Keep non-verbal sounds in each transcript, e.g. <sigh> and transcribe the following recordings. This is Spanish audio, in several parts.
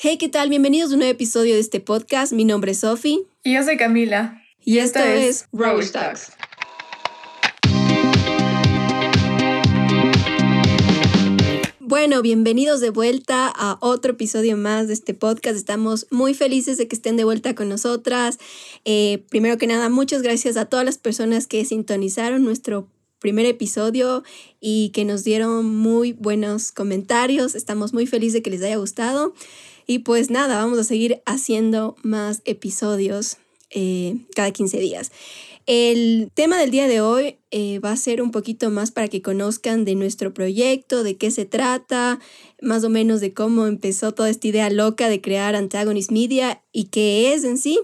Hey, ¿qué tal? Bienvenidos a un nuevo episodio de este podcast. Mi nombre es Sofi. Y yo soy Camila. Y, esto, es Rose Talks. Bueno, bienvenidos de vuelta a otro episodio más de este podcast. Estamos muy felices de que estén de vuelta con nosotras. Eh, primero que nada, muchas gracias a todas las personas que sintonizaron nuestro primer episodio y que nos dieron muy buenos comentarios. Estamos muy felices de que les haya gustado. Y pues nada, vamos a seguir haciendo más episodios eh, cada 15 días. El tema del día de hoy eh, va a ser un poquito más para que conozcan de nuestro proyecto, de qué se trata, más o menos de cómo empezó toda esta idea loca de crear Antagonist Media y qué es en sí.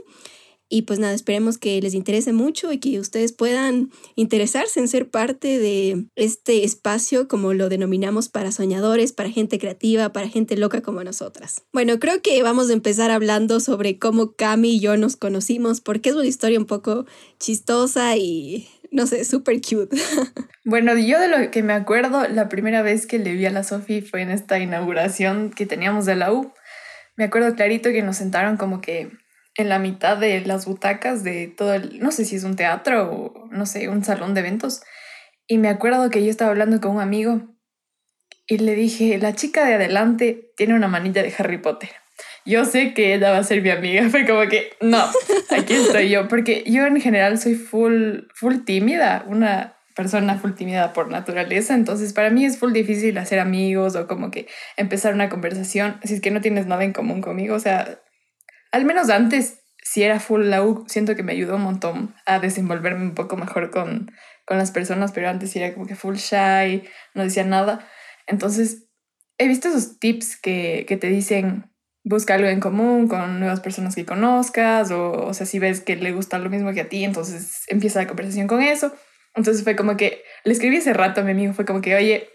Y pues nada, esperemos que les interese mucho y que ustedes puedan interesarse en ser parte de este espacio, como lo denominamos, para soñadores, para gente creativa, para gente loca como nosotras. Bueno, creo que vamos a empezar hablando sobre cómo Cami y yo nos conocimos, porque es una historia un poco chistosa y no sé, súper cute. <laughs> Bueno, yo de lo que me acuerdo, la primera vez que le vi a la Sofi fue en esta inauguración que teníamos de la U. Me acuerdo clarito que nos sentaron como que en la mitad de las butacas de todo el, no sé si es un teatro o no sé, un salón de eventos. Y me acuerdo que yo estaba hablando con un amigo y le dije, la chica de adelante tiene una manilla de Harry Potter. Yo sé que ella va a ser mi amiga. <laughs> Fue como que, no, aquí estoy yo. Porque yo en general soy full, full tímida, una persona full tímida por naturaleza. Entonces para mí es full difícil hacer amigos o como que empezar una conversación si es que no tienes nada en común conmigo. O sea, al menos antes, si era full la siento que me ayudó un montón a desenvolverme un poco mejor con, con las personas, pero antes era como que full shy, no decía nada. Entonces, he visto esos tips que, que te dicen, busca algo en común con nuevas personas que conozcas, o, o sea, si ves que le gusta lo mismo que a ti, entonces empieza la conversación con eso. Entonces fue como que, le escribí ese rato a mi amigo, fue como que, oye,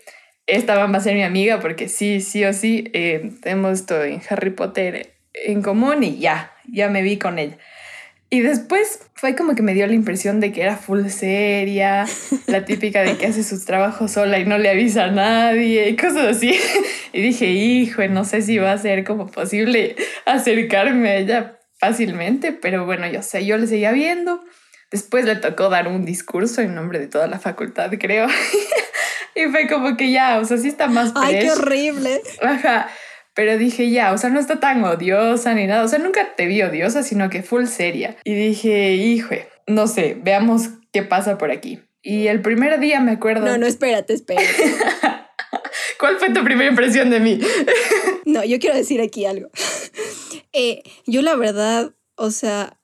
esta va a ser mi amiga porque sí, sí o sí, eh, tenemos esto en Harry Potter en común y ya, ya me vi con ella. Y después fue como que me dio la impresión de que era full seria, la típica de que hace sus trabajos sola y no le avisa a nadie y cosas así. <laughs> Y dije, hijo, no sé si va a ser como posible acercarme a ella fácilmente, pero bueno, yo sé, yo le seguía viendo. Después le tocó dar un discurso en nombre de toda la facultad, creo. <laughs> y fue como que ya, o sea, sí está más... ¡Ay, qué horrible! Ajá. Pero dije, ya, o sea, no está tan odiosa ni nada. O sea, nunca te vi odiosa, sino que full seria. Y dije, hijo, no sé, veamos qué pasa por aquí. Y el primer día me acuerdo. No, no, espérate, espérate. <laughs> ¿Cuál fue tu primera impresión de mí? <laughs> no, yo quiero decir aquí algo. <laughs> Eh, yo, la verdad, o sea,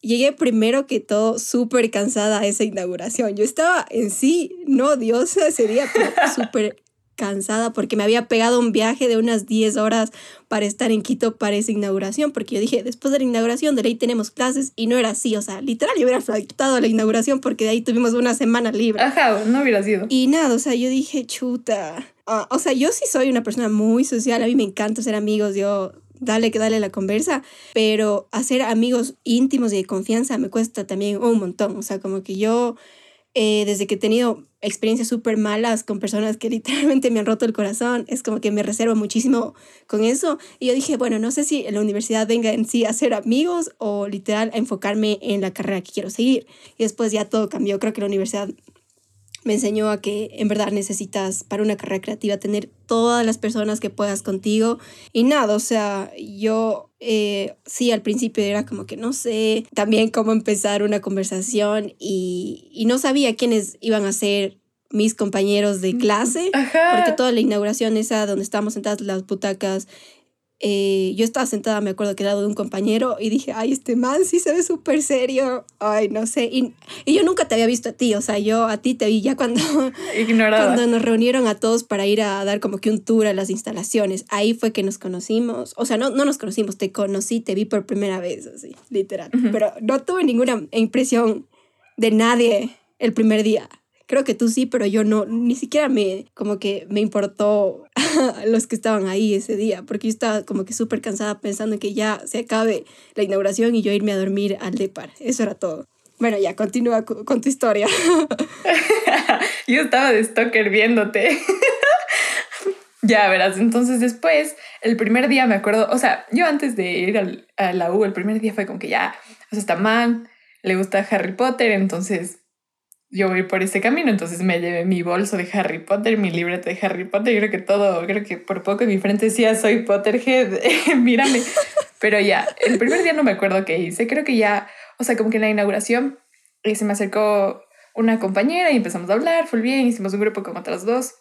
llegué primero que todo súper cansada a esa inauguración. Yo estaba en sí, no odiosa ese día, pero súper cansada porque me había pegado un viaje de unas 10 horas para estar en Quito para esa inauguración, porque yo dije, después de la inauguración de ahí tenemos clases y no era así, o sea, literal yo hubiera faltado la inauguración porque de ahí tuvimos una semana libre. Ajá, no hubiera sido. Y nada, o sea, yo dije, chuta. Ah, o sea, yo sí soy una persona muy social, a mí me encanta ser amigos, yo dale que dale la conversa, pero hacer amigos íntimos y de confianza me cuesta también un montón, o sea, como que yo eh, desde que he tenido experiencias súper malas con personas que <laughs> literalmente me han roto el corazón, es como que me reservo muchísimo con eso. Y yo dije, bueno, no sé si la universidad venga en sí a ser amigos o literal a enfocarme en la carrera que quiero seguir. Y después ya todo cambió. Creo que la universidad me enseñó a que en verdad necesitas para una carrera creativa tener todas las personas que puedas contigo. Y nada, o sea, yo eh, sí al principio era como que no sé también cómo empezar una conversación y, y no sabía quiénes iban a ser mis compañeros de clase, porque toda la inauguración esa donde estábamos sentadas las butacas eh, yo estaba sentada, me acuerdo que al lado de un compañero y dije, ay, este man sí se ve súper serio, ay, no sé, y, y, yo nunca te había visto a ti, o sea, yo a ti te vi ya cuando, <laughs> cuando nos reunieron a todos para ir a dar como que un tour a las instalaciones, ahí fue que nos conocimos, o sea, no, no nos conocimos, te conocí, te vi por primera vez, así, literal, pero no tuve ninguna impresión de nadie el primer día creo que tú sí, pero yo no, ni siquiera me, como que me importó <laughs> los que estaban ahí ese día, porque yo estaba como que súper cansada pensando que ya se acabe la inauguración y yo irme a dormir al depar. Eso era todo. Bueno, ya, continúa con tu historia. <laughs> <laughs> yo estaba de stalker viéndote. Ya verás, entonces después, el primer día me acuerdo, o sea, yo antes de ir al, a la U, el primer día fue como que ya, o sea, está mal, le gusta Harry Potter, entonces yo voy por ese camino, entonces me llevé mi bolso de Harry Potter, mi libreta de Harry Potter, creo que todo, creo que por poco en mi frente decía soy Potterhead, <laughs> mírame, pero ya, el primer día no me acuerdo qué hice, creo que ya, o sea, como que en la inauguración y se me acercó una compañera y empezamos a hablar, fue bien, hicimos un grupo como otras dos.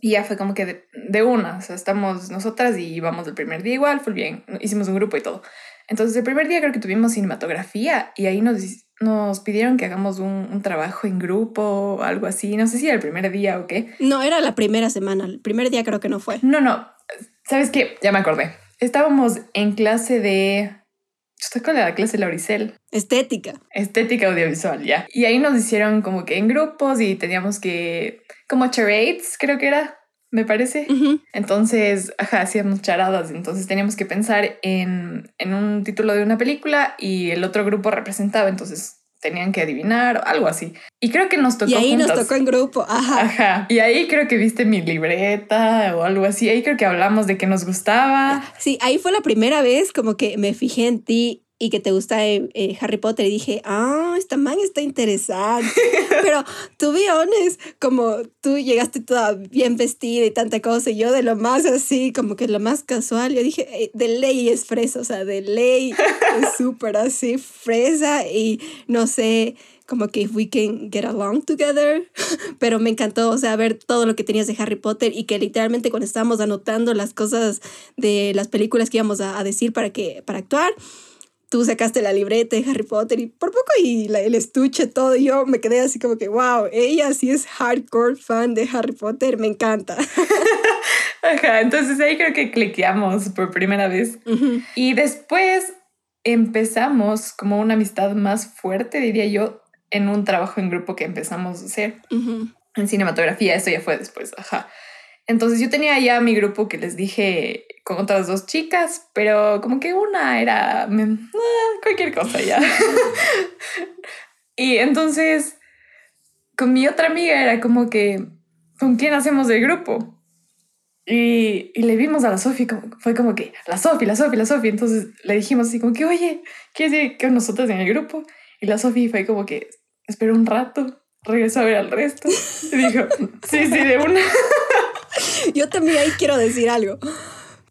Y ya fue como que de, de, una, o sea, estamos nosotras y vamos el primer día igual, fue bien, hicimos un grupo y todo. Entonces el primer día creo que tuvimos cinematografía y ahí nos, nos pidieron que hagamos un, un trabajo en grupo o algo así, no sé si era el primer día o qué. No, era la primera semana, el primer día creo que no fue. No, no, ¿sabes qué? Ya me acordé. Estábamos en clase de ¿Usted cuál era la clase Lauricel? Estética. Estética audiovisual, ya. Y ahí nos hicieron como que en grupos y teníamos que, como charades, creo que era, me parece. Uh -huh. Entonces, ajá, hacíamos charadas. Entonces teníamos que pensar en, en un título de una película y el otro grupo representaba. Entonces tenían que adivinar o algo así. Y creo que nos tocó. Y ahí juntas. nos tocó en grupo, ajá. Ajá. Y ahí creo que viste mi libreta o algo así. Ahí creo que hablamos de que nos gustaba. Sí, ahí fue la primera vez como que me fijé en ti y que te gusta eh, eh, Harry Potter y dije, ah, esta man está interesante. <laughs> Pero to be honest, como tú llegaste toda bien vestida y tanta cosa, y yo de lo más así, como que lo más casual, yo dije, eh, de ley es fresa, o sea, de ley es <laughs> súper así fresa y no sé, como que if we can get along together, <laughs> pero me encantó, o sea, ver todo lo que tenías de Harry Potter y que literalmente cuando estábamos anotando las cosas de las películas que íbamos a, a decir para, que, para actuar, tú sacaste la libreta de Harry Potter y por poco y la, el estuche, todo, y yo me quedé así como que, wow, ella sí es hardcore fan de Harry Potter, me encanta. <laughs> Ajá, entonces ahí creo que cliqueamos por primera vez. Uh -huh. Y después empezamos como una amistad más fuerte, diría yo, en un trabajo en grupo que empezamos a hacer uh -huh. en cinematografía, eso ya fue después, ajá. Entonces yo tenía ya mi grupo que les dije con otras dos chicas, pero como que una era me, ah, cualquier cosa ya. <laughs> y entonces con mi otra amiga era como que, ¿con quién hacemos el grupo? Y, y le vimos a la Sofi, fue como que, la Sofi, la Sofi, la Sofi. Entonces le dijimos así como que, oye, ¿quieres ir con nosotros en el grupo? Y la Sofi fue como que, espera un rato, regreso a ver al resto. Y dijo, sí, sí, de una. <laughs> Yo también ahí quiero decir algo.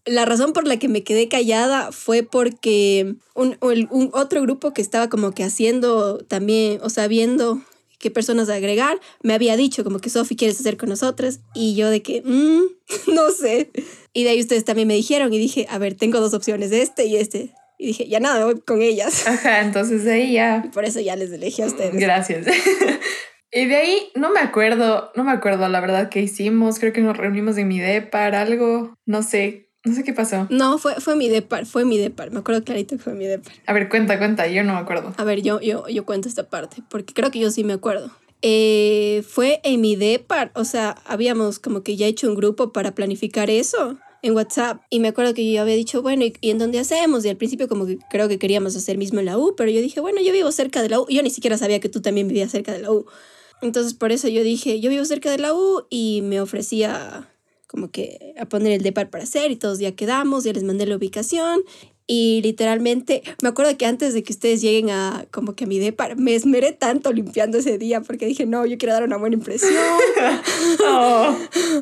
La razón por la que me quedé callada fue porque un, un, un, otro grupo que estaba como que haciendo también, o sea, viendo qué personas agregar, me había dicho como que Sofi quieres hacer con nosotras y yo de que, mmm, <laughs> no sé. Y de ahí ustedes también me dijeron y dije, a ver, tengo dos opciones, este y este. Y dije, ya nada, voy con ellas. Ajá, entonces ahí ya. Y por eso ya les elegí a ustedes. Gracias. <laughs> Y de ahí no me acuerdo, no me acuerdo la verdad qué hicimos. Creo que nos reunimos en mi depar, algo, no sé, no sé qué pasó. No, fue, fue mi depar, fue mi depar. Me acuerdo clarito que fue mi depar. A ver, cuenta, cuenta, yo no me acuerdo. A ver, yo, yo, yo cuento esta parte, porque creo que yo sí me acuerdo. Eh, fue en mi depar, o sea, habíamos como que ya hecho un grupo para planificar eso en WhatsApp y me acuerdo que yo había dicho, bueno, ¿y, ¿y, en dónde hacemos? Y al principio como que creo que queríamos hacer mismo en la U, pero yo dije, bueno, yo vivo cerca de la U. Yo ni siquiera sabía que tú también vivías cerca de la U. Entonces por eso yo dije, yo vivo cerca de la U y me ofrecía como que a poner el depar para hacer y todos ya quedamos, ya les mandé la ubicación y literalmente me acuerdo que antes de que ustedes lleguen a como que a mi depar me esmeré tanto limpiando ese día porque dije no yo quiero dar una buena impresión <laughs> oh.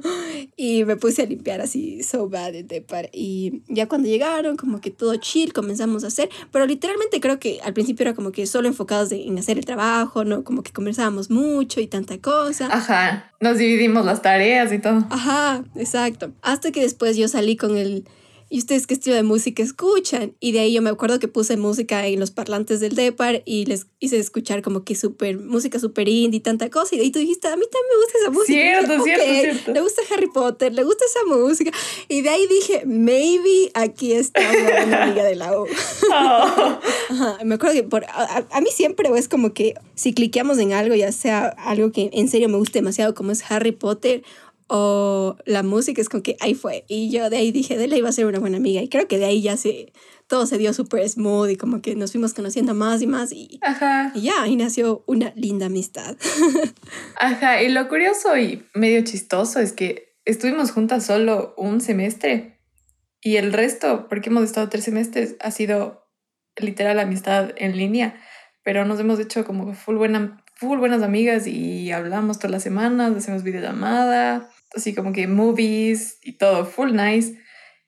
<laughs> y me puse a limpiar así so bad el depar y ya cuando llegaron como que todo chill comenzamos a hacer pero literalmente creo que al principio era como que solo enfocados en hacer el trabajo no como que conversábamos mucho y tanta cosa. Ajá nos dividimos las tareas y todo. Ajá exacto. Hasta que después yo salí con el ¿y ustedes qué estilo de música escuchan? Y de ahí yo me acuerdo que puse música en los parlantes del Depar y les hice escuchar como que super, música super indie tanta cosa. Y de ahí tú dijiste, a mí también me gusta esa música. Cierto, dije, cierto, cierto. Le gusta Harry Potter, le gusta esa música. Y de ahí dije, maybe aquí está una amiga de la U. Oh. <laughs> <laughs> Ajá, me acuerdo que por, a, a, mí siempre es como que si cliqueamos en algo, ya sea algo que en serio me guste demasiado como es Harry Potter o la música es como que ahí fue. Y yo de ahí dije, de la iba a ser una buena amiga. Y creo que de ahí ya se, todo se dio súper smooth y como que nos fuimos conociendo más y más. Y, Ajá. y ya, ahí nació una linda amistad. <laughs> Ajá, y lo curioso y medio chistoso es que estuvimos juntas solo un semestre y el resto, porque hemos estado tres semestres, ha sido literal amistad en línea, pero nos hemos hecho como full, buena, full buenas amigas y hablamos todas las semanas, hacemos videollamada, así como que movies y todo, full nice.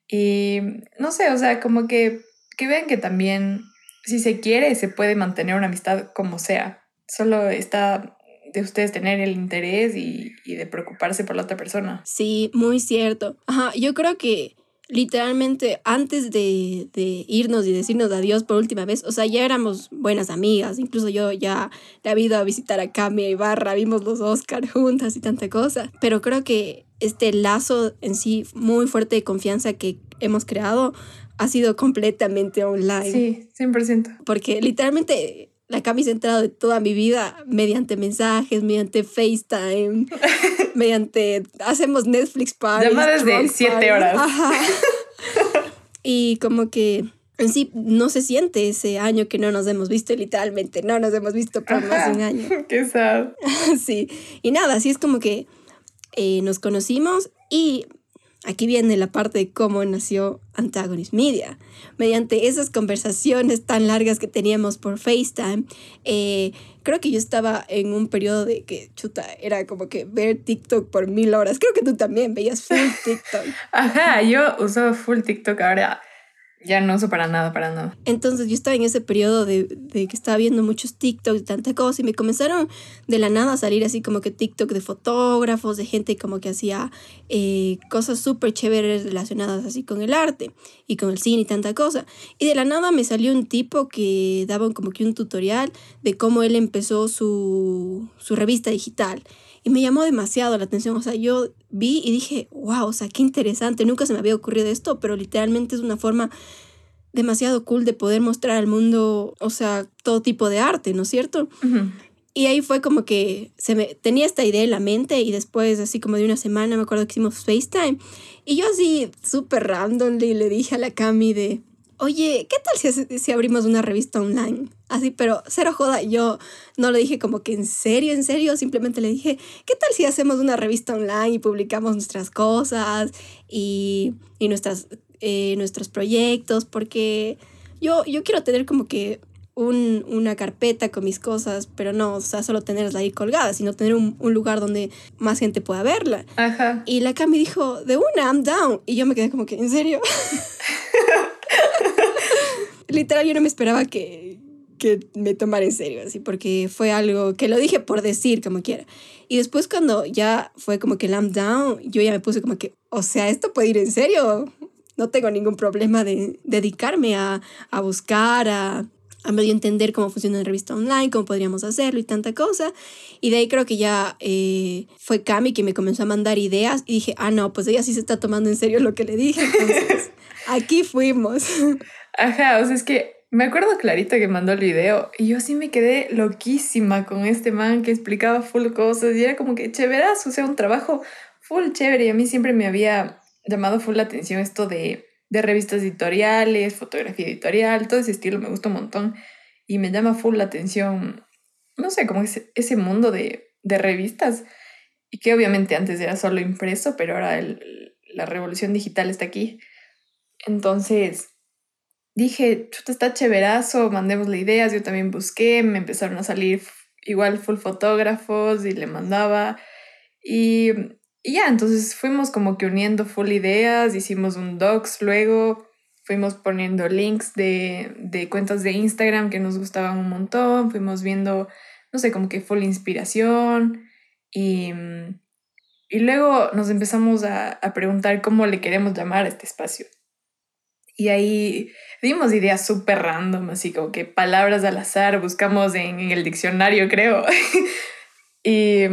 Y no sé, o sea, como que, que vean que también, si se quiere, se puede mantener una amistad como sea. Solo está de ustedes tener el interés y, y de preocuparse por la otra persona. Sí, muy cierto. Ajá, yo creo que literalmente antes de, de, irnos y decirnos adiós por última vez, o sea, ya éramos buenas amigas, incluso yo ya le había ido a visitar a Cami y Barra, vimos los Oscar juntas y tanta cosa, pero creo que este lazo en sí muy fuerte de confianza que hemos creado ha sido completamente online. Sí, 100%. Porque literalmente la Cami se ha de toda mi vida mediante mensajes, mediante FaceTime, <laughs> mediante hacemos Netflix parties. Llamadas de siete horas. <laughs> y como que en sí no se siente ese año que no nos hemos visto, literalmente, no nos hemos visto por más de un año. <laughs> Qué sad. sí, y nada, así es como que eh, nos conocimos y Aquí viene la parte de cómo nació Antagonist Media. Mediante esas conversaciones tan largas que teníamos por FaceTime, eh, creo que yo estaba en un periodo de que, chuta, era como que ver TikTok por mil horas. Creo que tú también veías full <laughs> TikTok. Ajá, yo uso full TikTok ahora ya no uso para nada, para nada. Entonces yo estaba en ese periodo de, de, que estaba viendo muchos TikToks y tanta cosa y me comenzaron de la nada a salir así como que TikTok de fotógrafos, de gente como que hacía eh, cosas súper chéveres relacionadas así con el arte y con el cine y tanta cosa. Y de la nada me salió un tipo que daba como que un tutorial de cómo él empezó su, su revista digital. Y me llamó demasiado la atención. O sea, yo vi y dije, wow, o sea, qué interesante. Nunca se me había ocurrido esto, pero literalmente es una forma demasiado cool de poder mostrar al mundo, o sea, todo tipo de arte, ¿no es cierto? Y ahí fue como que se me tenía esta idea en la mente y después así como de una semana me acuerdo que hicimos FaceTime y yo así súper randomly le dije a la Cami de, oye, ¿qué tal si, si abrimos una revista online? Así, pero cero joda, yo no le dije como que en serio, en serio, simplemente le dije, ¿qué tal si hacemos una revista online y publicamos nuestras cosas y, y nuestras, eh, nuestros proyectos? Porque yo, yo quiero tener como que un, una carpeta con mis cosas, pero no, o sea, solo tenerla ahí colgada, sino tener un, un, lugar donde más gente pueda verla. Ajá. Y la Cami dijo, de una, I'm down. Y yo me quedé como que, ¿en serio? <laughs> <laughs> Literal, yo no me esperaba que, que me tomara en serio, así, porque fue algo que lo dije por decir, como quiera. Y después cuando ya fue como que I'm down, yo ya me puse como que, o sea, esto puede ir en serio. No tengo ningún problema de dedicarme a, a buscar, a, a medio entender cómo funciona la revista online, cómo podríamos hacerlo y tanta cosa. Y de ahí creo que ya eh, fue Cami que me comenzó a mandar ideas y dije, ah, no, pues ella sí se está tomando en serio lo que le dije. Entonces, <laughs> aquí fuimos. Ajá, o sea, es que me acuerdo clarito que mandó el video y yo sí me quedé loquísima con este man que explicaba full cosas y era como que chéverazo, o sea, un trabajo full chévere y a mí siempre me había llamado full la atención esto de, de revistas editoriales, fotografía editorial, todo ese estilo me gusta un montón y me llama full la atención, no sé, como ese, ese mundo de, de revistas y que obviamente antes era solo impreso, pero ahora la revolución digital está aquí. Entonces, dije, chuta, está chéverazo, mandémosle ideas, yo también busqué, me empezaron a salir igual full fotógrafos y le mandaba. Y, y ya, entonces fuimos como que uniendo full ideas, hicimos un docs luego, fuimos poniendo links de, de cuentas de Instagram que nos gustaban un montón, fuimos viendo, no sé, como que full inspiración y, y luego nos empezamos a, a preguntar cómo le queremos llamar a este espacio. Y ahí dimos ideas súper random, así como que palabras al azar, buscamos en, el diccionario, creo. <laughs> y,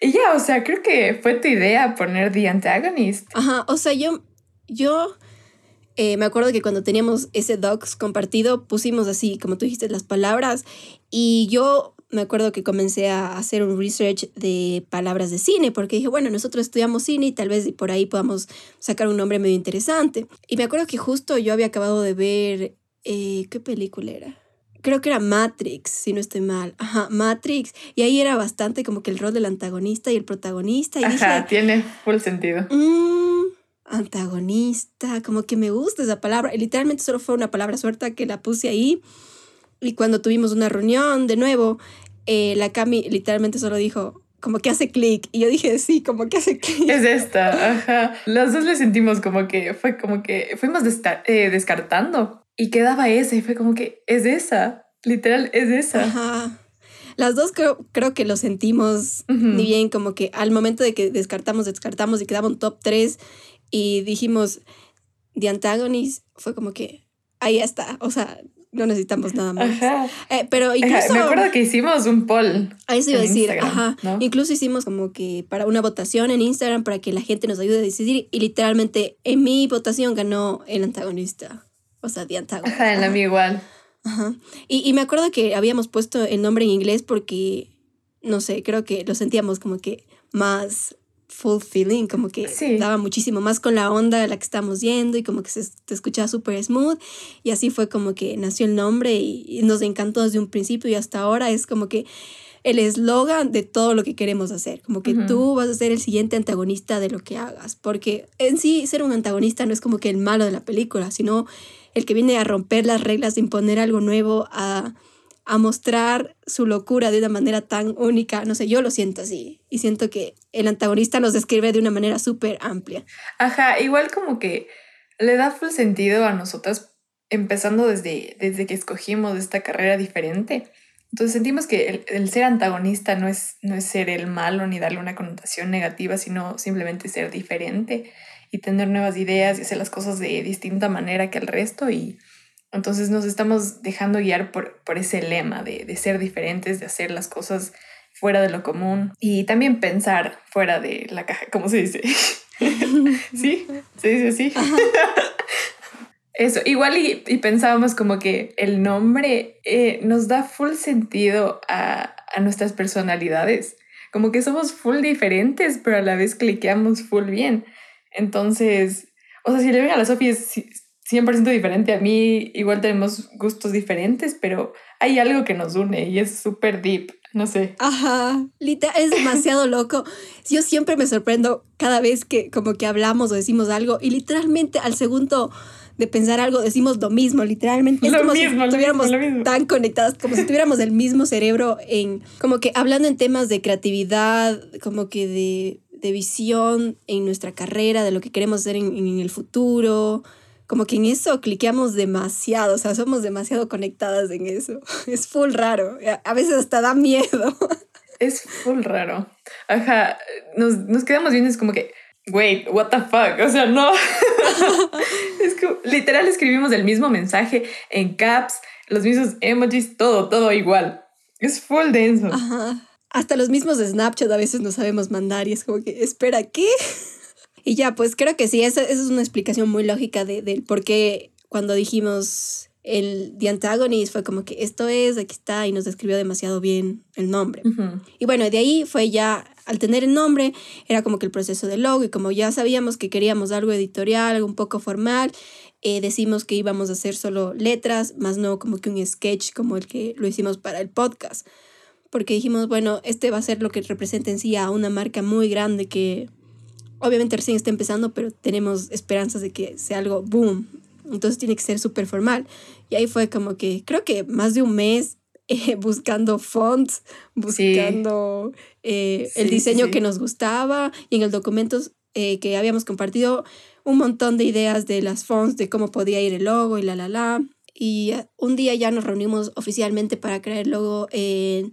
y ya, o sea, creo que fue tu idea poner The Antagonist. Ajá, o sea, yo, yo eh, me acuerdo que cuando teníamos ese docs compartido, pusimos así, como tú dijiste, las palabras y yo me acuerdo que comencé a hacer un research de palabras de cine, porque dije, bueno, nosotros estudiamos cine y tal vez por ahí podamos sacar un nombre medio interesante. Y me acuerdo que justo yo había acabado de ver, eh, ¿qué película era? creo que era Matrix, si no estoy mal. Ajá, Matrix. Y ahí era bastante como que el rol del antagonista y el protagonista. Y Ajá, tiene full sentido. Mmm, antagonista, como que me gusta esa palabra. Y literalmente solo fue una palabra suelta que la puse ahí. Y cuando tuvimos una reunión de nuevo, eh, la Cami literalmente solo dijo, como que hace clic. Y yo dije, sí, como que hace clic. Es esta, ajá. Las dos le sentimos como que fue como que fuimos eh, descartando y quedaba esa y fue como que es esa, literal, es esa. Ajá. Las dos creo, creo que lo sentimos ni bien, como que al momento de que descartamos, descartamos y quedaba un top 3 y dijimos The Antagonist, fue como que ahí está, o sea, no necesitamos nada más. Ajá. Eh, pero incluso... me acuerdo que hicimos un poll. A eso iba a decir, ajá. Incluso hicimos como que para una votación en Instagram para que la gente nos ayude a decidir y literalmente en mi votación ganó el antagonista. O sea, The Antagonist. Ajá, en la mía igual. Ajá. Y, y me acuerdo que habíamos puesto el nombre en inglés porque, no sé, creo que lo sentíamos como que más fulfilling, como que daba muchísimo más con la onda a la que estamos yendo y como que se te escuchaba súper smooth. Y así fue como que nació el nombre y, nos encantó desde un principio y hasta ahora es como que el eslogan de todo lo que queremos hacer, como que tú vas a ser el siguiente antagonista de lo que hagas, porque en sí ser un antagonista no es como que el malo de la película, sino el que viene a romper las reglas, de imponer algo nuevo, a a mostrar su locura de una manera tan única. No sé, yo lo siento así. Y siento que el antagonista nos describe de una manera súper amplia. Ajá, igual como que le da full sentido a nosotras empezando desde, desde que escogimos esta carrera diferente. Entonces sentimos que el, ser antagonista no es, no es ser el malo ni darle una connotación negativa, sino simplemente ser diferente y tener nuevas ideas y hacer las cosas de distinta manera que el resto y entonces nos estamos dejando guiar por, por ese lema de, de, ser diferentes, de hacer las cosas fuera de lo común y también pensar fuera de la caja, ¿cómo se dice? <laughs> ¿Sí? Se dice así. <laughs> Eso, igual y, y, pensábamos como que el nombre eh, nos da full sentido a, a, nuestras personalidades. Como que somos full diferentes, pero a la vez cliqueamos full bien. Entonces, o sea, si le ven a la Sofía, 100% diferente a mí, igual tenemos gustos diferentes, pero hay algo que nos une y es súper deep, no sé. Ajá, Lita, es demasiado <laughs> loco. Yo siempre me sorprendo cada vez que como que hablamos o decimos algo y literalmente al segundo de pensar algo decimos lo mismo, literalmente. Es como si estuviéramos tan conectadas, como si tuviéramos el mismo cerebro en, como que hablando en temas de creatividad, como que de, de visión en nuestra carrera, de lo que queremos hacer en, en el futuro como que en eso cliqueamos demasiado, o sea, somos demasiado conectadas en eso. <laughs> Es full raro, a veces hasta da miedo. <laughs> Es full raro. Ajá, nos, nos quedamos viendo, es como que, wait, what the fuck, o sea, no. <laughs> es que literal escribimos el mismo mensaje en caps, los mismos emojis, todo, todo igual. Es full denso. Ajá. Hasta los mismos de Snapchat a veces no sabemos mandar y es como que, espera, ¿qué? Y ya, pues creo que sí, esa, es una explicación muy lógica del de, por qué cuando dijimos el The Antagonist fue como que esto es, aquí está, y nos describió demasiado bien el nombre. Y bueno, de ahí fue ya, al tener el nombre, era como que el proceso del logo, y como ya sabíamos que queríamos algo editorial, algo un poco formal, eh, decimos que íbamos a hacer solo letras, más no como que un sketch como el que lo hicimos para el podcast. Porque dijimos, bueno, este va a ser lo que representa en sí a una marca muy grande que obviamente recién está empezando, pero tenemos esperanzas de que sea algo boom. Entonces tiene que ser súper formal. Y ahí fue como que, creo que más de un mes eh, <laughs> buscando fonts, buscando eh, el diseño que nos gustaba y en el documento eh, que habíamos compartido un montón de ideas de las fonts, de cómo podía ir el logo y la, la, la. Y un día ya nos reunimos oficialmente para crear el logo en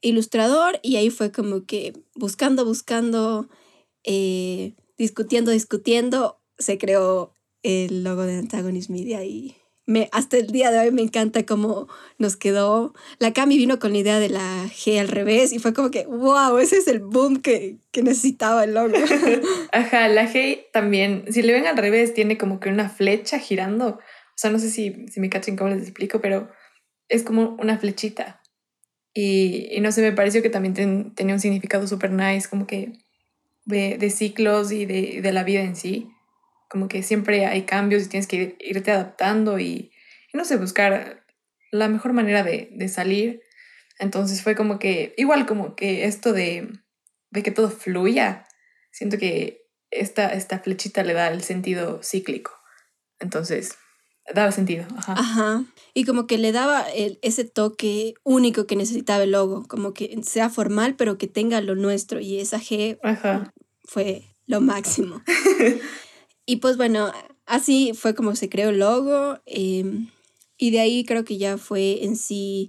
Ilustrador y ahí fue como que buscando, buscando eh, discutiendo, discutiendo, se creó el logo de Antagonist Media y me, hasta el día de hoy me encanta cómo nos quedó. La Cami vino con la idea de la G al revés y fue como que, wow, ese es el boom que, que necesitaba el logo. <laughs> Ajá, la G también, si le ven al revés, tiene como que una flecha girando. O sea, no sé si, si me cachen cómo les explico, pero es como una flechita. Y, y no sé, me pareció que también tenía un significado súper nice, como que de, ciclos y de, la vida en sí. Como que siempre hay cambios y tienes que irte adaptando y, no sé, buscar la mejor manera de, de salir. Entonces fue como que, igual como que esto de, de que todo fluya, siento que esta, esta flechita le da el sentido cíclico. Entonces, daba sentido. Ajá. Ajá. Y como que le daba el, ese toque único que necesitaba el logo, como que sea formal, pero que tenga lo nuestro. Y esa G Ajá. fue lo máximo. <laughs> y pues bueno, así fue como se creó el logo. eh, y de ahí creo que ya fue en sí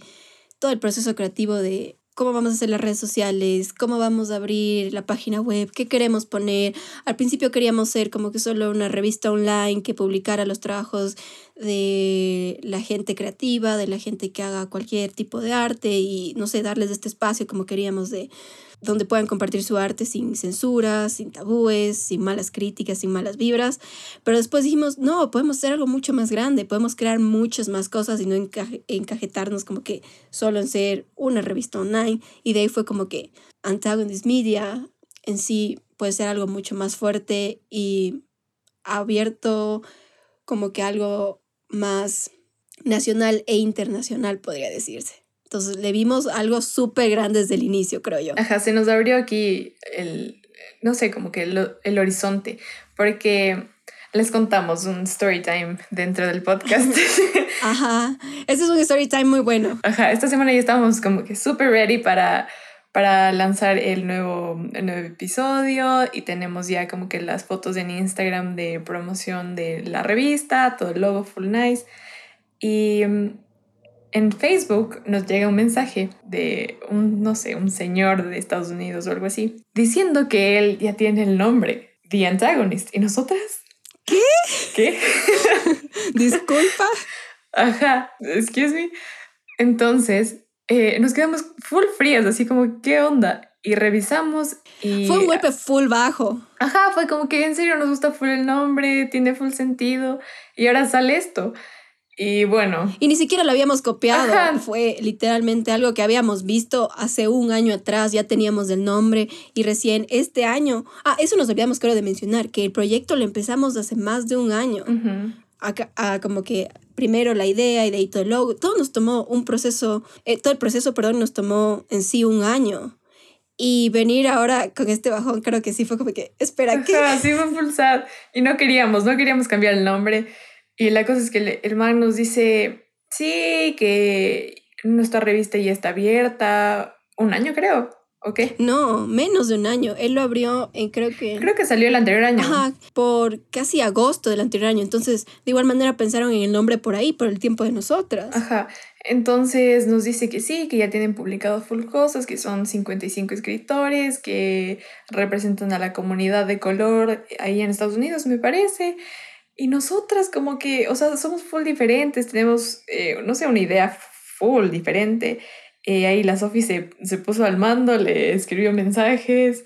todo el proceso creativo de cómo vamos a hacer las redes sociales, cómo vamos a abrir la página web, qué queremos poner. Al principio queríamos ser como que solo una revista online que publicara los trabajos de la gente creativa, de la gente que haga cualquier tipo de arte y no sé, darles este espacio como queríamos de donde puedan compartir su arte sin censura, sin tabúes, sin malas críticas, sin malas vibras. Pero después dijimos, no, podemos hacer algo mucho más grande, podemos crear muchas más cosas y no encaje- encajetarnos como que solo en ser una revista online. Y de ahí fue como que Antagonist Media en sí puede ser algo mucho más fuerte y abierto como que algo más nacional e internacional, podría decirse. Entonces le vimos algo súper grande desde el inicio, creo yo. Ajá, se nos abrió aquí el, no sé, como que el, el horizonte, porque les contamos un story time dentro del podcast. <laughs> Ajá, ese es un story time muy bueno. Ajá, esta semana ya estamos como que súper ready para, para lanzar el nuevo, el nuevo episodio y tenemos ya como que las fotos en Instagram de promoción de la revista, todo el logo full nice. Y mm, en Facebook nos llega un mensaje de un, no sé, un señor de Estados Unidos o algo así, diciendo que él ya tiene el nombre, The Antagonist. ¿Y nosotras? ¿Qué? ¿Qué? <laughs> Disculpa. Ajá, excuse me. Entonces, eh, nos quedamos full frías, así como, ¿qué onda? Y revisamos y... Fue un golpe full bajo. Ajá, fue como que en serio nos gusta full el nombre, tiene full sentido. Y ahora sale esto. Y bueno, Y ni siquiera lo habíamos copiado. Ajá. Fue literalmente algo que habíamos visto hace un año atrás. Ya teníamos el nombre y recién este año. Ah, eso nos olvidamos, creo, de mencionar, que el proyecto lo empezamos hace más de un año. ujú, Acá- ah, como que primero la idea y de ahí todo el logo. Todo nos tomó un proceso, eh, todo el proceso, perdón, nos tomó en sí un año. Y venir ahora con este bajón, creo que sí fue como que, espera, ¿qué? Ajá, sí fue full sad. Y no queríamos, no queríamos cambiar el nombre. Y la cosa es que el, man nos dice, sí, que nuestra revista ya está abierta. Un año creo, ¿ok? No, menos de un año. Él lo abrió en creo que... Creo que salió el anterior año. Ajá, por casi agosto del anterior año. Entonces, de igual manera pensaron en el nombre por ahí, por el tiempo de nosotras. Ajá. Entonces nos dice que sí, que ya tienen publicado full cosas, que son 55 escritores, que representan a la comunidad de color ahí en Estados Unidos, me parece. Y nosotras como que, o sea, somos full diferentes, tenemos, eh, no sé, una idea full diferente. Eh, ahí la Sofi se, se puso al mando, le escribió mensajes.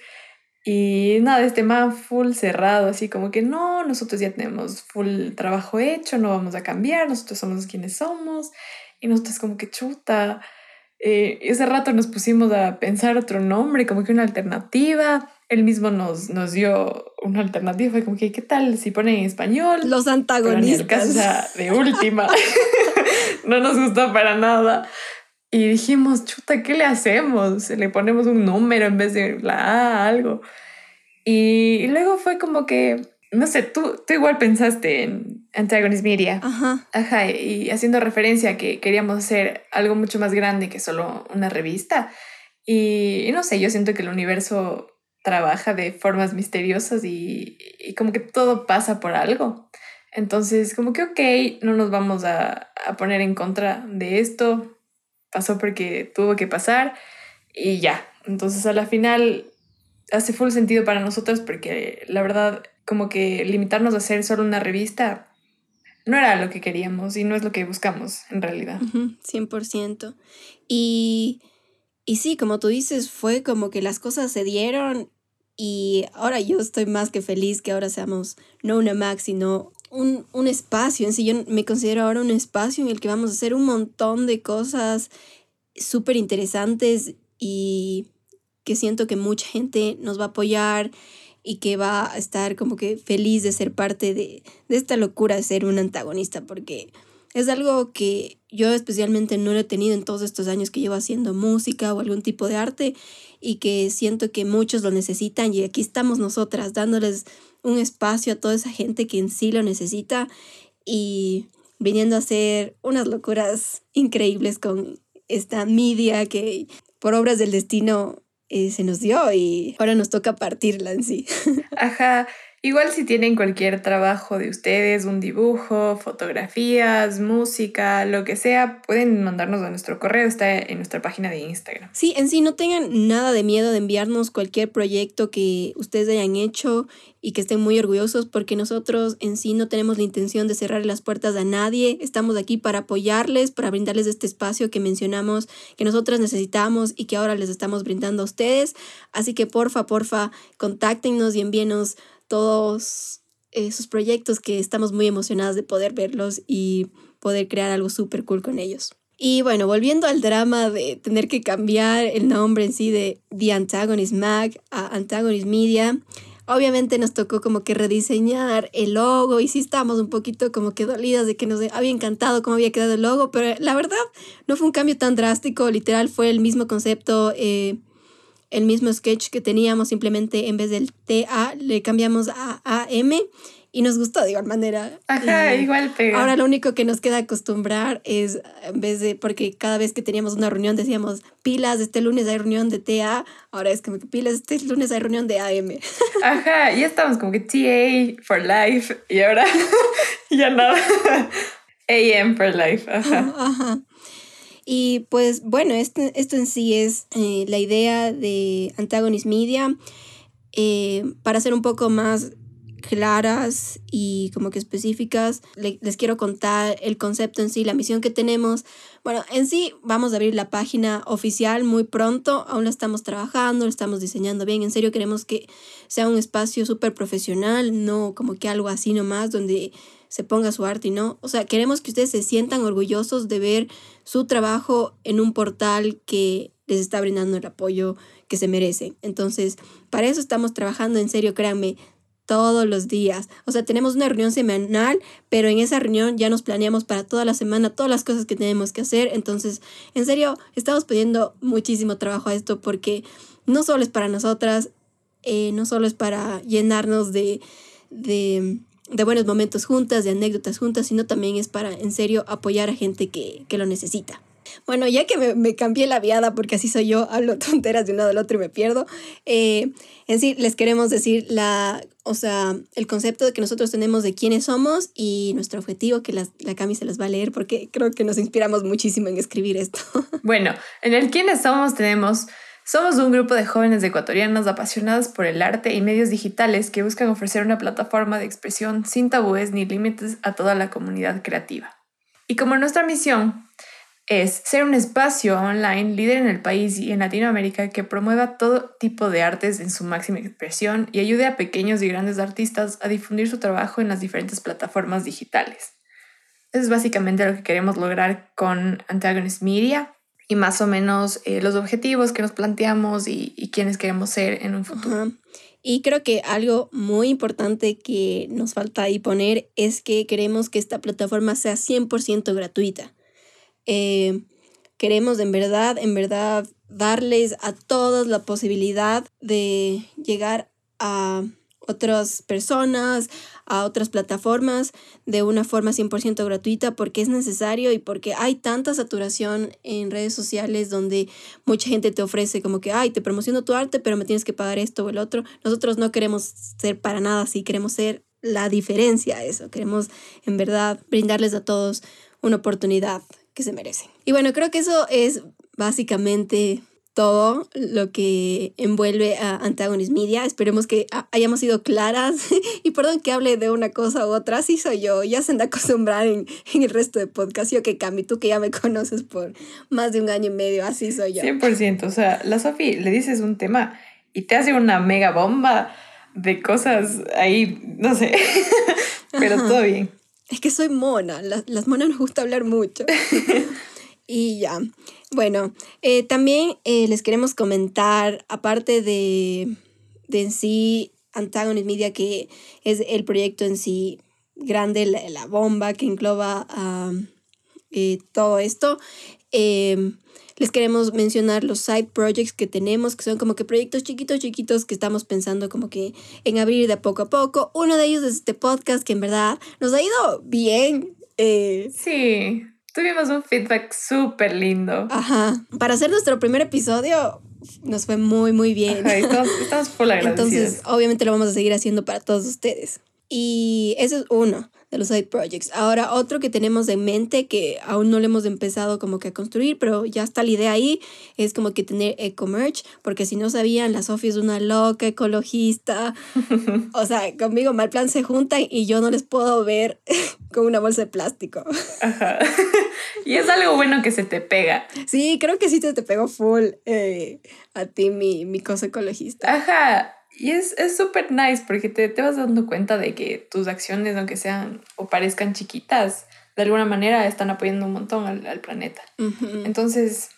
Y nada, este man full cerrado, así como que no, nosotros ya tenemos full trabajo hecho, no vamos a cambiar, nosotros somos quienes somos. Y nosotros como que chuta. Eh, ese rato nos pusimos a pensar otro nombre, como que una alternativa. Él mismo nos, nos dio una alternativa, fue como que, ¿qué tal si ponen en español? Los Pero ni el caso, antagonistas. de última. <laughs> no nos gustó para nada. Y dijimos, chuta, ¿qué le hacemos? Le ponemos un número en vez de la A, algo. Y, y luego fue como que, no sé, tú, tú igual pensaste en Antagonist Media. Ajá. Ajá, y haciendo referencia a que queríamos hacer algo mucho más grande que solo una revista. Y, y no sé, yo siento que el universo trabaja de formas misteriosas y, y como que todo pasa por algo. Entonces, como que, ok, no nos vamos a, a poner en contra de esto. Pasó porque tuvo que pasar y ya. Entonces, a la final, hace full sentido para nosotros porque la verdad, como que limitarnos a hacer solo una revista no era lo que queríamos y no es lo que buscamos en realidad. Ujú, 100%. Y, y sí, como tú dices, fue como que las cosas se dieron y ahora yo estoy más que feliz que ahora seamos no una Mac, sino un, un espacio en sí. Yo me considero ahora un espacio en el que vamos a hacer un montón de cosas súper interesantes y que siento que mucha gente nos va a apoyar y que va a estar como que feliz de ser parte de, de esta locura de ser un antagonista, porque Es algo que yo especialmente no lo he tenido en todos estos años que llevo haciendo música o algún tipo de arte y que siento que muchos lo necesitan y aquí estamos nosotras dándoles un espacio a toda esa gente que en sí lo necesita y viniendo a hacer unas locuras increíbles con esta media que por obras del destino eh, se nos dio y ahora nos toca partirla en sí. Ajá, Igual si tienen cualquier trabajo de ustedes, un dibujo, fotografías, música, lo que sea, pueden mandarnos a nuestro correo, está en nuestra página de Instagram. Sí, en sí no tengan nada de miedo de enviarnos cualquier proyecto que ustedes hayan hecho y que estén muy orgullosos porque nosotros en sí no tenemos la intención de cerrar las puertas a nadie, estamos aquí para apoyarles, para brindarles este espacio que mencionamos que nosotras necesitamos y que ahora les estamos brindando a ustedes. Así que porfa, porfa, contáctenos y envíenos todos esos proyectos que estamos muy emocionadas de poder verlos y poder crear algo súper cool con ellos. Y bueno, volviendo al drama de tener que cambiar el nombre en sí de The Antagonist Mag a Antagonist Media, obviamente nos tocó como que rediseñar el logo y sí estábamos un poquito como que dolidas de que nos había encantado cómo había quedado el logo, pero la verdad no fue un cambio tan drástico, literal fue el mismo concepto. Eh, el mismo sketch que teníamos, simplemente en vez del TA le cambiamos a AM y nos gustó de igual manera. Ajá, igual pega. Ahora lo único que nos queda acostumbrar es, en vez de, porque cada vez que teníamos una reunión decíamos, pilas, este lunes hay reunión de TA, ahora es como que pilas, este lunes hay reunión de AM. <laughs> Ajá, ya estamos como que TA for life y ahora <laughs> ya nada. AM for life, ajá. Ajá. Y pues bueno, esto, esto en sí es eh, la idea de Antagonist Media. Eh, para ser un poco más claras y como que específicas, les quiero contar el concepto en sí, la misión que tenemos. Bueno, en sí vamos a abrir la página oficial muy pronto, aún la estamos trabajando, la estamos diseñando bien, en serio queremos que sea un espacio súper profesional, no como que algo así nomás, donde se ponga su arte y no. O sea, queremos que ustedes se sientan orgullosos de ver su trabajo en un portal que les está brindando el apoyo que se merecen. Entonces, para eso estamos trabajando en serio, créanme, todos los días. O sea, tenemos una reunión semanal, pero en esa reunión ya nos planeamos para toda la semana todas las cosas que tenemos que hacer. Entonces, en serio, estamos pidiendo muchísimo trabajo a esto porque no solo es para nosotras, eh, no solo es para llenarnos de, de de buenos momentos juntas, de anécdotas juntas, sino también es para, en serio, apoyar a gente que, lo necesita. Bueno, ya que me, cambié la viada, porque así soy yo, <laughs> hablo tonteras de un lado al otro y me pierdo, eh, en sí les queremos decir la, o sea, el concepto que nosotros tenemos de quiénes somos y nuestro objetivo, que la, Cami se las va a leer porque creo que nos inspiramos muchísimo en escribir esto. <laughs> Bueno, en el quiénes somos tenemos somos un grupo de jóvenes ecuatorianos apasionados por el arte y medios digitales que buscan ofrecer una plataforma de expresión sin tabúes ni límites a toda la comunidad creativa. Y como nuestra misión es ser un espacio online líder en el país y en Latinoamérica que promueva todo tipo de artes en su máxima expresión y ayude a pequeños y grandes artistas a difundir su trabajo en las diferentes plataformas digitales. Eso es básicamente lo que queremos lograr con Antagonist Media y más o menos eh, los objetivos que nos planteamos y, y quiénes queremos ser en un futuro. Y creo que algo muy importante que nos falta ahí poner es que queremos que esta plataforma sea 100% gratuita. Eh, queremos en verdad, en verdad, darles a todos la posibilidad de llegar a otras personas, a otras plataformas de una forma 100% gratuita porque es necesario y porque hay tanta saturación en redes sociales donde mucha gente te ofrece como que, ay, te promociono tu arte, pero me tienes que pagar esto o el otro. Nosotros no queremos ser para nada así, queremos ser la diferencia eso, queremos en verdad brindarles a todos una oportunidad que se merecen. Y bueno, creo que eso es básicamente todo lo que envuelve a Antagonist Media. Esperemos que hayamos sido claras. <laughs> y perdón que hable de una cosa u otra, así soy yo. Ya se han de acostumbrar en, el resto de podcast. Yo que Cami, tú que ya me <laughs> conoces por más de un año y medio, así soy yo. 100%. O sea, la Sofi le dices un tema y te hace una mega bomba de cosas ahí, no sé. <laughs> Pero todo bien. Es que soy mona. Las, las monas nos gusta hablar mucho. Y ya. Bueno, eh, también eh, les queremos comentar, aparte de, de en sí Antagonist Media, que es el proyecto en sí grande, la, bomba que engloba eh, todo esto. Em, les queremos mencionar los side projects que tenemos, que son como que proyectos chiquitos, chiquitos que estamos pensando como que en abrir de poco a poco. Uno de ellos es este podcast que en verdad nos ha ido bien. Eh, sí, tuvimos un feedback súper lindo. Aja, para hacer nuestro primer episodio nos fue muy, muy bien. estamos, estamos full agradecidos. <laughs> Entonces, obviamente lo vamos a seguir haciendo para todos ustedes. Y ese es uno de los side projects. Ahora, otro que tenemos en mente que aún no lo hemos empezado como que a construir, pero ya está la idea ahí, es como que tener eco-merch, porque si no sabían, la Sofía es una loca ecologista. <laughs> o sea, conmigo mal plan se juntan y yo no les puedo ver <laughs> con una bolsa de plástico. Ajá. <laughs> y es algo bueno que se te pega. Sí, creo que sí te, te pegó full eh, a ti mi, mi cosa ecologista. Ajá. Y es súper nice porque te, te, vas dando cuenta de que tus acciones, aunque sean o parezcan chiquitas, de alguna manera están apoyando un montón al, al planeta. Entonces,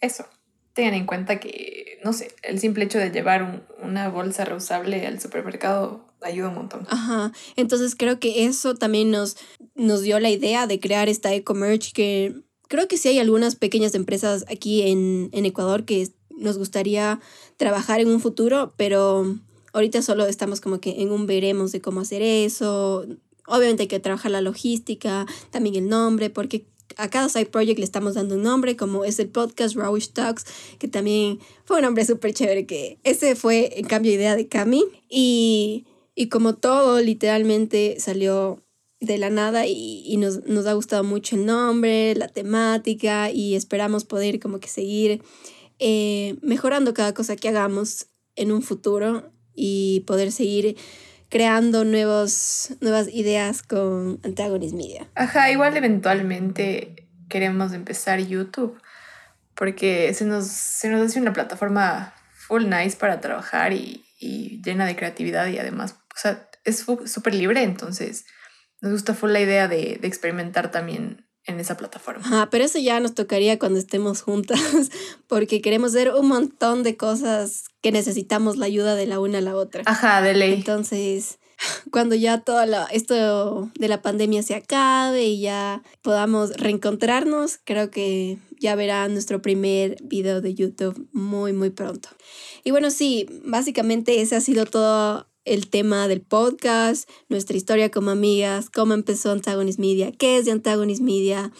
eso. Tengan en cuenta que, no sé, el simple hecho de llevar un, una bolsa reusable al supermercado ayuda un montón. Ajá. Entonces creo que eso también nos, nos dio la idea de crear esta eco-merch que creo que sí hay algunas pequeñas empresas aquí en, en Ecuador que nos gustaría trabajar en un futuro, pero ahorita solo estamos como que en un veremos de cómo hacer eso. Obviamente hay que trabajar la logística, también el nombre, porque a cada side project le estamos dando un nombre, como es el podcast Rawish Talks, que también fue un nombre súper chévere, que ese fue en cambio idea de Cami. Y, y como todo literalmente salió de la nada y, y nos, nos ha gustado mucho el nombre, la temática y esperamos poder como que seguir eh, mejorando cada cosa que hagamos en un futuro y poder seguir creando nuevos, nuevas ideas con Antagonist Media. Ajá, igual eventualmente queremos empezar YouTube porque se nos, se nos hace una plataforma full nice para trabajar y, y llena de creatividad y además, o sea, es súper libre, entonces nos gusta full la idea de, de experimentar también en esa plataforma. Ajá, pero eso ya nos tocaría cuando estemos juntas, <laughs> porque queremos hacer un montón de cosas que necesitamos la ayuda de la una a la otra. Ajá, de ley. Entonces, <laughs> cuando ya todo esto de la pandemia se acabe y ya podamos reencontrarnos, creo que ya verán nuestro primer video de YouTube muy, muy pronto. Y bueno, sí, básicamente ese ha sido todo el tema del podcast, nuestra historia como amigas, cómo empezó Antagonist Media, qué es de Antagonist Media,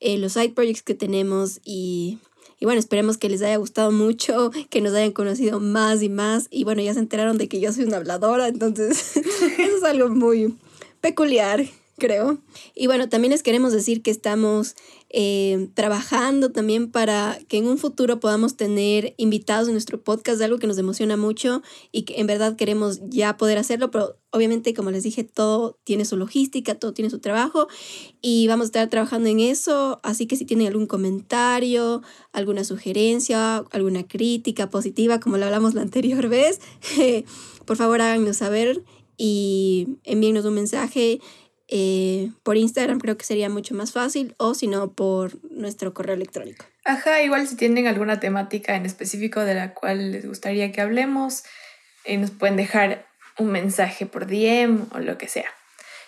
eh, los side projects que tenemos y, y, bueno, esperemos que les haya gustado mucho, <laughs> que nos hayan conocido más y más. Y bueno, ya se enteraron de que yo soy una habladora, entonces <laughs> eso es algo muy peculiar creo. Y bueno, también les queremos decir que estamos eh, trabajando también para que en un futuro podamos tener invitados en nuestro podcast, algo que nos emociona mucho y que en verdad queremos ya poder hacerlo, pero obviamente, como les dije, todo tiene su logística, todo tiene su trabajo y vamos a estar trabajando en eso, así que si tienen algún comentario, alguna sugerencia, alguna crítica positiva, como lo hablamos la anterior vez, <laughs> por favor háganos saber y envíenos un mensaje eh, por Instagram creo que sería mucho más fácil o si no por nuestro correo electrónico. Ajá, igual si tienen alguna temática en específico de la cual les gustaría que hablemos, eh, nos pueden dejar un mensaje por DM o lo que sea.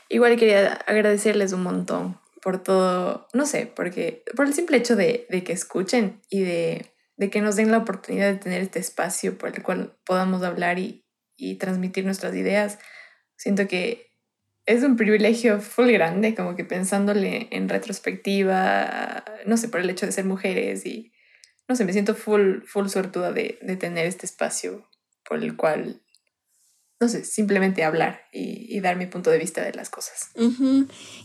Igual quería agradecerles un montón por todo, no sé, porque por el simple hecho de, de que escuchen y de, de, que nos den la oportunidad de tener este espacio por el cual podamos hablar y, y transmitir nuestras ideas. Siento que es un privilegio full grande, como que pensándole en retrospectiva, no sé, por el hecho de ser mujeres y, no sé, me siento full, full suertuda de, de tener este espacio por el cual, no sé, simplemente hablar y, y dar mi punto de vista de las cosas.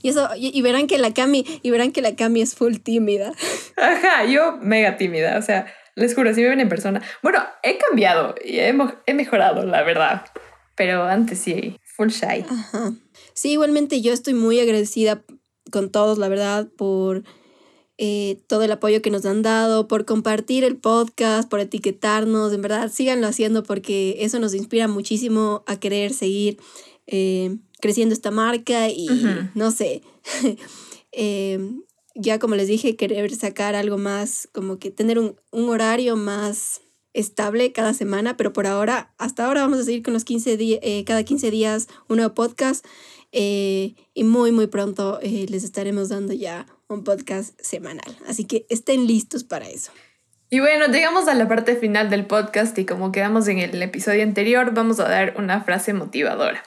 Y eso, y, verán que la Cami, y verán que la Cami es full tímida. Ajá, yo mega tímida, o sea, les juro, si me ven en persona, bueno, he cambiado y he, he mejorado, la verdad, pero antes sí, full shy. Ajá. Sí, igualmente yo estoy muy agradecida con todos, la verdad, por eh, todo el apoyo que nos han dado, por compartir el podcast, por etiquetarnos, en verdad, síganlo haciendo porque eso nos inspira muchísimo a querer seguir eh, creciendo esta marca y no sé, <laughs> eh, ya como les dije, querer sacar algo más, como que tener un, un horario más estable cada semana, pero por ahora, hasta ahora vamos a seguir con los 15 días, cada 15 días un nuevo podcast. Eh, y muy, muy pronto eh, les estaremos dando ya un podcast semanal. Así que estén listos para eso. Y bueno, llegamos a la parte final del podcast y como quedamos en el episodio anterior, vamos a dar una frase motivadora.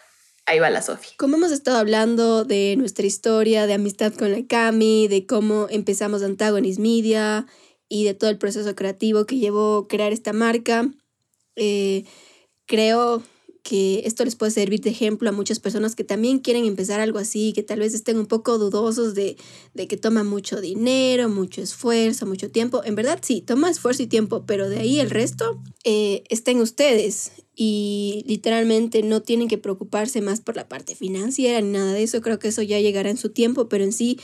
Ahí va la Sofi. Como hemos estado hablando de nuestra historia de amistad con la Cami, de cómo empezamos Antagonist Media y de todo el proceso creativo que llevó a crear esta marca, eh, creo que esto les puede servir de ejemplo a muchas personas que también quieren empezar algo así, que tal vez estén un poco dudosos de, que toma mucho dinero, mucho esfuerzo, mucho tiempo. En verdad sí, toma esfuerzo y tiempo, pero de ahí el resto eh, está en ustedes y literalmente no tienen que preocuparse más por la parte financiera ni nada de eso. Creo que eso ya llegará en su tiempo, pero en sí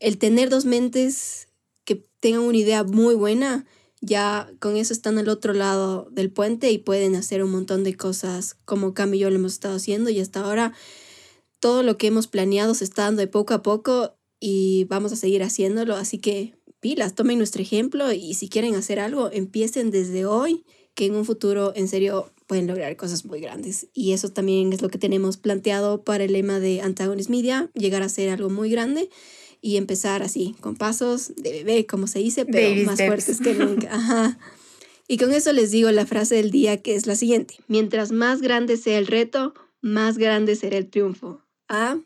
el tener dos mentes que tengan una idea muy buena ya con eso están al otro lado del puente y pueden hacer un montón de cosas como Cam y yo lo hemos estado haciendo y hasta ahora todo lo que hemos planeado se está dando de poco a poco y vamos a seguir haciéndolo, así que pilas, tomen nuestro ejemplo y si quieren hacer algo, empiecen desde hoy, que en un futuro en serio pueden lograr cosas muy grandes. Y eso también es lo que tenemos planteado para el lema de Antagonist Media, llegar a ser algo muy grande y empezar así, con pasos de bebé, como se dice, pero más fuertes que nunca. <laughs> Ajá. Y con eso les digo la frase del día que es la siguiente. Mientras más grande sea el reto, más grande será el triunfo. Ah,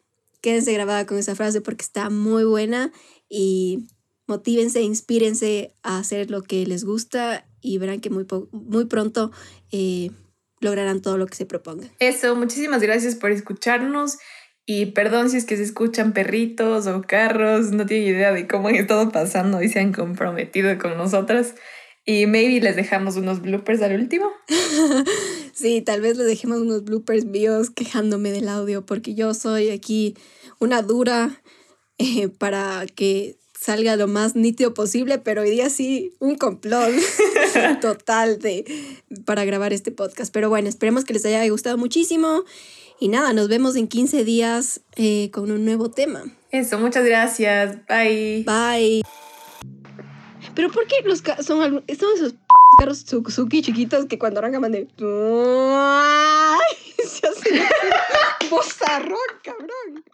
quédense grabada con esa frase porque está muy buena y motívense, inspírense a hacer lo que les gusta y verán que muy, muy pronto eh, lograrán todo lo que se propongan. Eso, muchísimas gracias por escucharnos. Y perdón si es que se escuchan perritos o carros, no tienen idea de cómo han estado pasando y se han comprometido con nosotras. Y maybe les dejamos unos bloopers al último. <laughs> sí, tal vez les dejemos unos bloopers míos quejándome del audio, porque yo soy aquí una dura <laughs> eh, para que salga lo más nítido posible, pero hoy día sí, un complot <laughs> total de, para grabar este podcast. Pero bueno, esperemos que les haya gustado muchísimo. Y nada, nos vemos en 15 días eh, con un nuevo tema. Eso, muchas gracias. Bye. Bye. Pero ¿por qué los son, son esos carros Suzuki chiquitos que cuando arrancan de... <laughs> Se hacen <laughs> cabrón.